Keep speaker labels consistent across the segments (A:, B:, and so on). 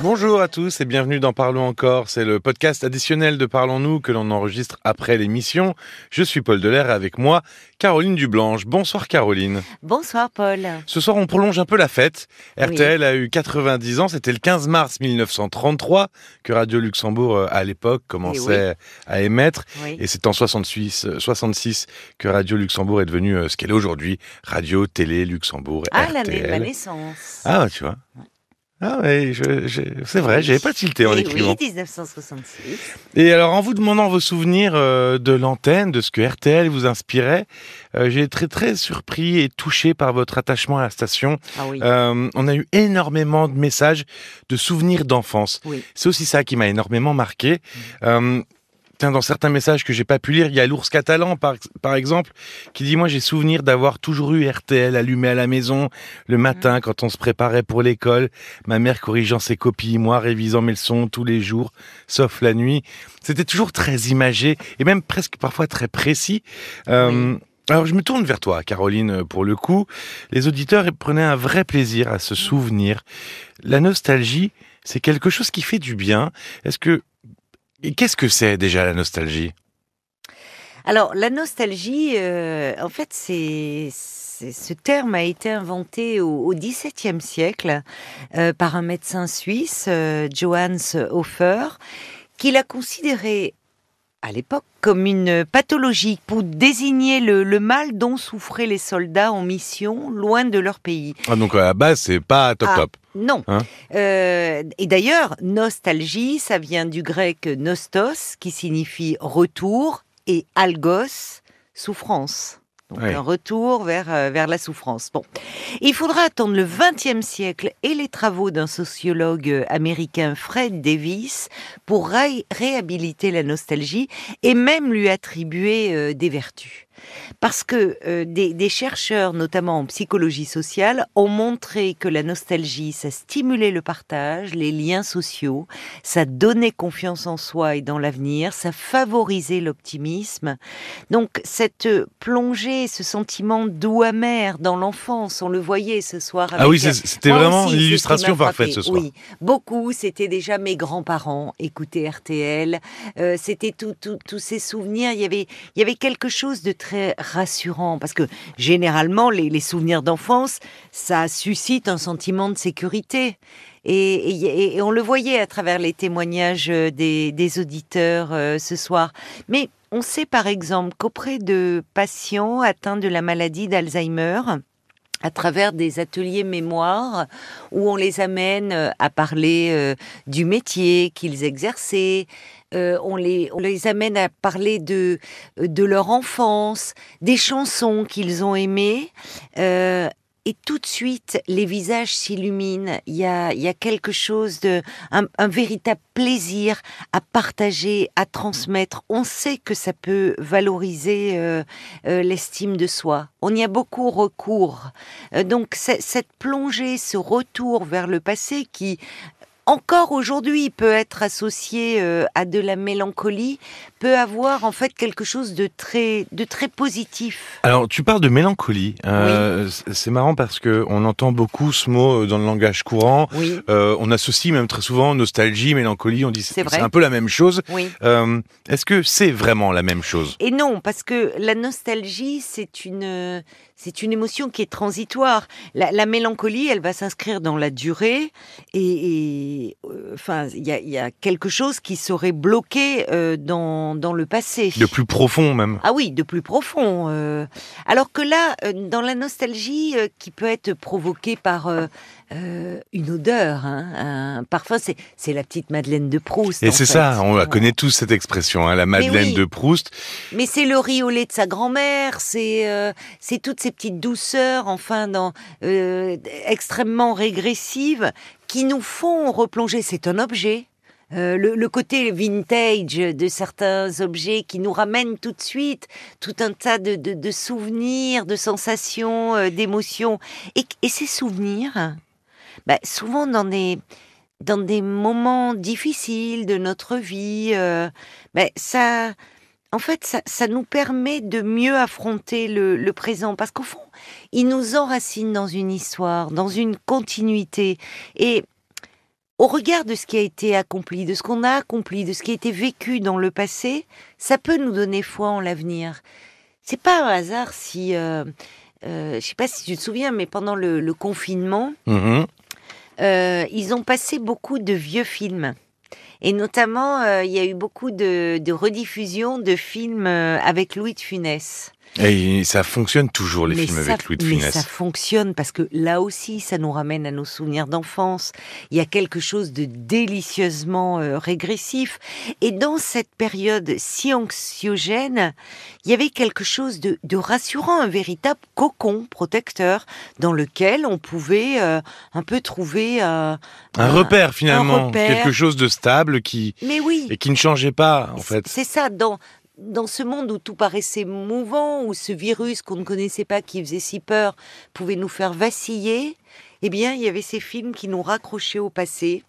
A: Bonjour à tous et bienvenue dans Parlons encore. C'est le podcast additionnel de Parlons-nous que l'on enregistre après l'émission. Je suis Paul Delair et avec moi Caroline Dublanche. Bonsoir Caroline.
B: Bonsoir Paul.
A: Ce soir on prolonge un peu la fête. RTL a eu 90 ans, c'était le 15 mars 1933 que Radio Luxembourg euh, à l'époque commençait à émettre et c'est en 66, 66 que Radio Luxembourg est devenu euh, ce qu'elle est aujourd'hui, Radio Télé Luxembourg.
B: Ah l'année de ma naissance.
A: Ah tu vois. Ah oui, c'est vrai, j'avais pas tilté en écrivant.
B: Oui, 1966.
A: Et alors, en vous demandant vos souvenirs euh, de l'antenne, de ce que RTL vous inspirait, euh, j'ai été très très surpris et touché par votre attachement à la station.
B: Ah oui.
A: euh, on a eu énormément de messages, de souvenirs d'enfance.
B: Oui.
A: C'est aussi ça qui m'a énormément marqué. Euh, Tiens, dans certains messages que j'ai pas pu lire, il y a l'ours catalan, par, par exemple, qui dit, moi, j'ai souvenir d'avoir toujours eu RTL allumé à la maison le matin
B: Mhm.
A: quand on se préparait pour l'école. Ma mère corrigeant ses copies, moi révisant mes leçons tous les jours, sauf la nuit. C'était toujours très imagé et même presque parfois très précis. Euh, Alors, je me tourne vers toi, Caroline, pour le coup. Les auditeurs prenaient un vrai plaisir à se souvenir. La nostalgie, c'est quelque chose qui fait du bien. Est-ce que et qu'est-ce que c'est déjà la nostalgie?
B: Alors la nostalgie, euh, en fait, c'est ce terme a été inventé au, XVIIe siècle euh, par un médecin suisse, euh, Johannes Hofer, qui l'a considéré à l'époque comme une pathologie pour désigner le, le mal dont souffraient les soldats en mission loin de leur pays.
A: ah, Donc à la base, c'est pas top
B: Ah.
A: top.
B: Non.
A: Hein
B: Euh, et d'ailleurs, nostalgie, ça vient du grec nostos, qui signifie retour, et algos, souffrance. Donc
A: Ouais.
B: un retour vers, euh, vers la souffrance. Bon. Il faudra attendre le XXe siècle et les travaux d'un sociologue américain, Fred Davis, pour ré- réhabiliter la nostalgie et même lui attribuer euh, des vertus. Parce que euh, des, des chercheurs, notamment en psychologie sociale, ont montré que la nostalgie, ça stimulait le partage, les liens sociaux, ça donnait confiance en soi et dans l'avenir, ça favorisait l'optimisme. Donc cette euh, plongée, ce sentiment doux amer dans l'enfance, on le voyait ce soir.
A: Ah
B: avec-
A: oui, c'est- c'était vraiment
B: aussi,
A: l'illustration parfaite ce soir.
B: Oui, beaucoup. C'était déjà mes grands-parents écoutaient RTL. Euh, c'était tout- tout- tous ces souvenirs. Il y avait, il y avait quelque chose de très rassurant parce que généralement les, souvenirs d'enfance, ça suscite un sentiment de sécurité. Et, on le voyait à travers les témoignages euh, des, auditeurs euh, ce soir. Mais on sait par exemple qu'auprès de patients atteints de la maladie d'Alzheimer, à travers des ateliers mémoire où on les amène euh, à parler du métier qu'ils exerçaient, euh, on, les, amène à parler de, euh, de leur enfance, des chansons qu'ils ont aimées. euh, et tout de suite, les visages s'illuminent. Il y a, quelque chose de, un, véritable plaisir à partager, à transmettre. On sait que ça peut valoriser l'estime de soi. On y a beaucoup recours. Donc cette plongée, ce retour vers le passé qui encore aujourd'hui peut être associé euh, à de la mélancolie, peut avoir en fait quelque chose de très, de très positif.
A: Alors, tu parles de mélancolie. Euh, c- C'est marrant parce que on entend beaucoup ce mot euh, dans le langage courant.
B: Oui,
A: Euh, on associe même très souvent nostalgie, mélancolie. On dit
B: C'est
A: un peu la même chose.
B: oui.
A: Est-ce que c'est vraiment la même chose?
B: Et non, parce que la nostalgie, c'est une, c'est une émotion qui est transitoire. La, la mélancolie, elle va s'inscrire dans la durée, et, et, euh, enfin, il y a, il y a quelque chose qui serait bloqué euh, dans, dans le passé.
A: De plus profond même.
B: Ah oui, de plus profond. euh. Alors que là, dans la nostalgie qui peut être provoquée par euh, une odeur, hein, un parfum, c'est la petite Madeleine de Proust.
A: Et c'est ça, on la connaît tous cette expression, hein, la Madeleine
B: oui.
A: de Proust.
B: Mais c'est le riz au lait de sa grand-mère, c'est euh, c'est toutes ces petites douceurs, enfin, dans, euh, extrêmement régressives, qui nous font replonger. C'est un objet. Euh, le, le côté vintage de certains objets qui nous ramènent tout de suite tout un tas de, de, de souvenirs, de sensations, euh, d'émotions. Et, et ces souvenirs, bah, souvent dans des, dans des moments difficiles de notre vie, euh, bah, ça, en fait, ça, nous permet de mieux affronter le, présent. Parce qu'au fond, il nous enracine dans une histoire, dans une continuité. Et au regard de ce qui a été accompli, de ce qu'on a accompli, de ce qui a été vécu dans le passé, ça peut nous donner foi en l'avenir. C'est pas un hasard si, euh, euh, je sais pas si tu te souviens, mais pendant le, confinement,
A: Mhm.
B: Euh, ils ont passé beaucoup de vieux films. Et notamment, euh, il y a eu beaucoup de, de rediffusions de films euh, avec Louis de Funès.
A: Et ça fonctionne toujours, les
B: Mais
A: films
B: ça-
A: avec Louis de
B: Mais
A: Funès.
B: ça fonctionne parce que là aussi, ça nous ramène à nos souvenirs d'enfance. Il y a quelque chose de délicieusement euh, régressif. Et dans cette période si anxiogène, il y avait quelque chose de, de rassurant, un véritable cocon protecteur dans lequel on pouvait euh, un peu trouver euh,
A: Un repère, finalement.
B: repère.
A: Quelque chose de stable qui,
B: Mais oui.
A: et qui ne changeait pas, en fait.
B: C'est ça, dans, dans ce monde où tout paraissait mouvant, où ce virus qu'on ne connaissait pas, qui faisait si peur, pouvait nous faire vaciller, eh bien, il y avait ces films qui nous raccrochaient au passé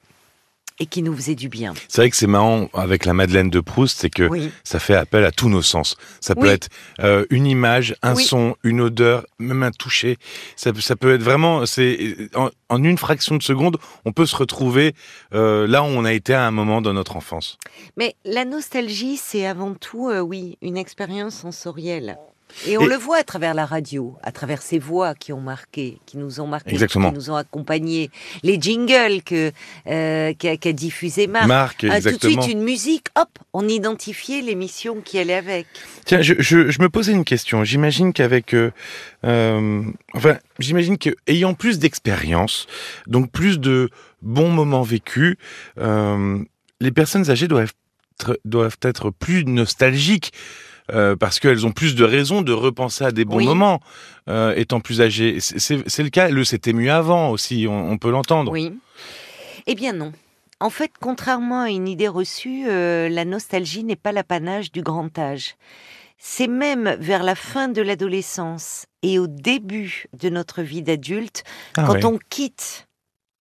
B: et qui nous faisaient du bien.
A: C'est vrai que c'est marrant avec la Madeleine de Proust, c'est que
B: Oui.
A: ça fait appel à tous nos sens. Ça peut être euh, une image, un
B: Oui.
A: son, une odeur, même un toucher. Ça, peut- ça peut être vraiment, c'est en, en une fraction de seconde, on peut se retrouver euh, là où on a été à un moment dans notre enfance.
B: Mais la nostalgie, c'est avant tout, euh, oui, une expérience sensorielle. Et on
A: Et-
B: le voit à travers la radio, à travers ces voix qui ont marqué, qui nous ont marqué,
A: Exactement.
B: qui nous ont accompagnés, les jingles que euh, qu'a diffusé Marc.
A: Marc,
B: Ah, tout de suite une musique, hop, on identifiait l'émission qui allait avec.
A: Tiens, je, je, je me posais une question. J'imagine qu'avec, euh, euh, enfin, j'imagine que ayant plus d'expérience, donc plus de bons moments vécus, les personnes âgées doivent être, doivent être plus nostalgiques. Euh, parce qu'elles ont plus de raisons de repenser à des bons
B: Oui.
A: moments, euh, étant plus âgées. C'est- le cas. Le c'était mieux avant aussi. On, on peut l'entendre.
B: Oui. Eh bien non. En fait, contrairement à une idée reçue, euh, la nostalgie n'est pas l'apanage du grand âge. C'est même vers la fin de l'adolescence et au début de notre vie d'adulte,
A: Ah
B: quand
A: ouais.
B: on quitte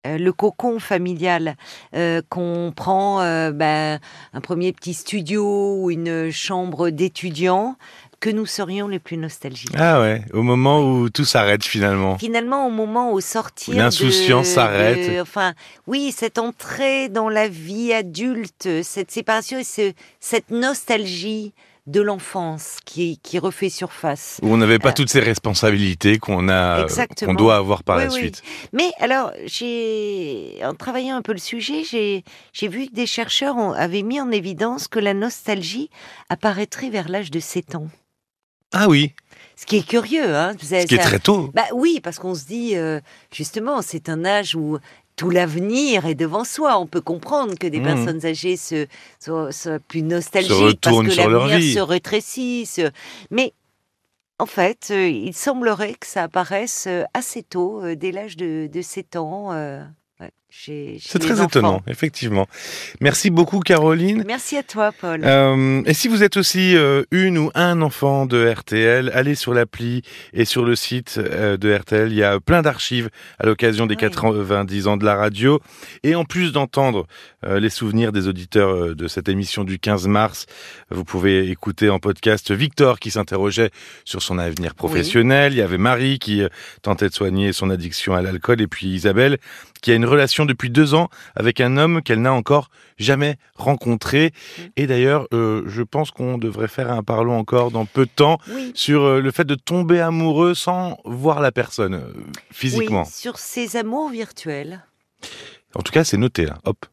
B: euh, le cocon familial, euh, qu'on prend euh, ben, un premier petit studio ou une chambre d'étudiant, que nous serions les plus nostalgiques.
A: Ah ouais. Au moment où tout s'arrête finalement.
B: Finalement, au moment où sortir,
A: L'insouciance s'arrête.
B: Enfin, oui, cette entrée dans la vie adulte, cette séparation et ce- cette nostalgie de l'enfance qui, qui refait surface.
A: Où on n'avait pas
B: Euh,
A: toutes ces responsabilités qu'on a,
B: Exactement.
A: qu'on doit avoir par
B: Oui,
A: la
B: oui.
A: suite.
B: Mais alors, j'ai, en travaillant un peu le sujet, j'ai, j'ai vu que des chercheurs ont- avaient mis en évidence que la nostalgie apparaîtrait vers l'âge de 7 ans.
A: Ah oui,
B: Ce qui est curieux, hein.
A: ce qui est très tôt.
B: Bah oui, parce qu'on se dit, euh, justement, c'est un âge où tout l'avenir est devant soi. On peut comprendre que des
A: Mhm.
B: personnes âgées se, soient, soient plus nostalgiques parce que l'avenir se rétrécit. se- Mais en fait, euh, il semblerait que ça apparaisse euh, assez tôt, euh, dès l'âge de, de 7 ans. euh, ouais, chez- chez
A: C'est très
B: enfants.
A: étonnant, effectivement. Merci beaucoup, Caroline.
B: Merci à toi, Paul.
A: Euh, et si vous êtes aussi euh, une ou un enfant de RTL, allez sur l'appli et sur le site euh, de RTL. Il y a plein d'archives à l'occasion des
B: Oui.
A: 90 ans de la radio. Et en plus d'entendre les souvenirs des auditeurs de cette émission du 15 mars, vous pouvez écouter en podcast Victor qui s'interrogeait sur son avenir professionnel. Il y avait Marie qui tentait de soigner son addiction à l'alcool. Et puis Isabelle qui a une relation depuis deux ans avec un homme qu'elle n'a encore jamais rencontré. Et d'ailleurs, euh, je pense qu'on devrait faire un parlons encore dans peu de temps
B: oui.
A: sur euh, le fait de tomber amoureux sans voir la personne euh, physiquement.
B: Oui, sur ces amours virtuels.
A: En tout cas, c'est noté là. Hop,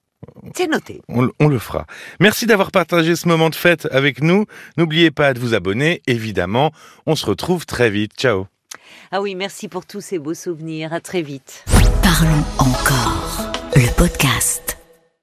B: C'est noté.
A: on, le- on le fera. Merci d'avoir partagé ce moment de fête avec nous. N'oubliez pas de vous abonner, évidemment. On se retrouve très vite. Ciao.
B: Ah oui, merci pour tous ces beaux souvenirs. À très vite.
C: Parlons encore. Le podcast.